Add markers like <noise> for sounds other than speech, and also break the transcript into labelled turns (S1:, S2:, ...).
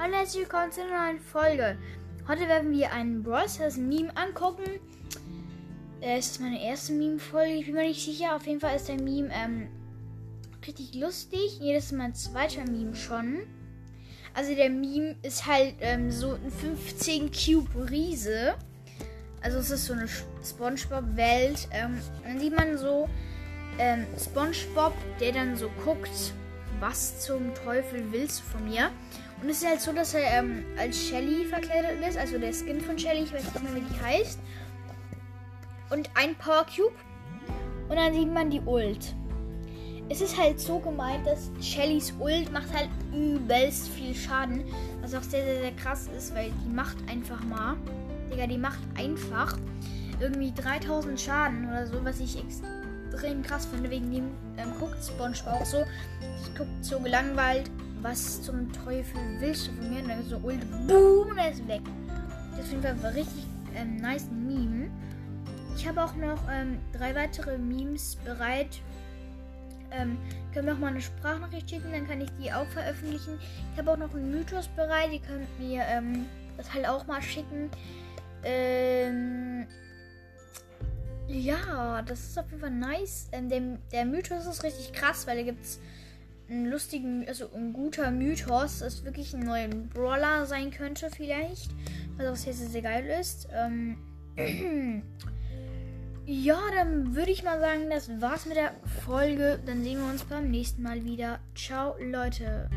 S1: Hallo, herzlich willkommen zu einer neuen Folge. Heute werden wir einen Brawl Meme angucken. Äh, ist das meine erste Meme-Folge? Ich bin mir nicht sicher. Auf jeden Fall ist der Meme ähm, richtig lustig. Jedes ist mein zweiter Meme schon. Also der Meme ist halt ähm, so ein 15 Cube Riese. Also es ist so eine SpongeBob-Welt. Ähm, dann sieht man so ähm, SpongeBob, der dann so guckt, was zum Teufel willst du von mir? Und es ist halt so, dass er ähm, als Shelly verkleidet ist, also der Skin von Shelly, ich weiß nicht mehr, wie die heißt. Und ein Power Cube. Und dann sieht man die Ult. Es ist halt so gemeint, dass Shellys Ult macht halt übelst viel Schaden. Was auch sehr, sehr, sehr krass ist, weil die macht einfach mal. Digga, die macht einfach irgendwie 3000 Schaden oder so, was ich extrem krass finde. Wegen dem ähm, guckt SpongeBob auch so. Ich guckt so gelangweilt was zum Teufel willst du von mir? Und dann so Ult, boom, er ist weg. Das auf jeden Fall richtig ähm, nice Meme. Ich habe auch noch ähm, drei weitere Memes bereit. Ähm, können wir auch mal eine Sprachnachricht schicken, dann kann ich die auch veröffentlichen. Ich habe auch noch einen Mythos bereit, ihr könnt mir ähm, das halt auch mal schicken. Ähm, ja, das ist auf jeden Fall nice. Ähm, der, der Mythos ist richtig krass, weil da gibt es ein lustigen, also ein guter Mythos, das wirklich ein neuer Brawler sein könnte, vielleicht. Was auch sehr, sehr, sehr geil ist. Ähm, <clears throat> ja, dann würde ich mal sagen, das war's mit der Folge. Dann sehen wir uns beim nächsten Mal wieder. Ciao, Leute.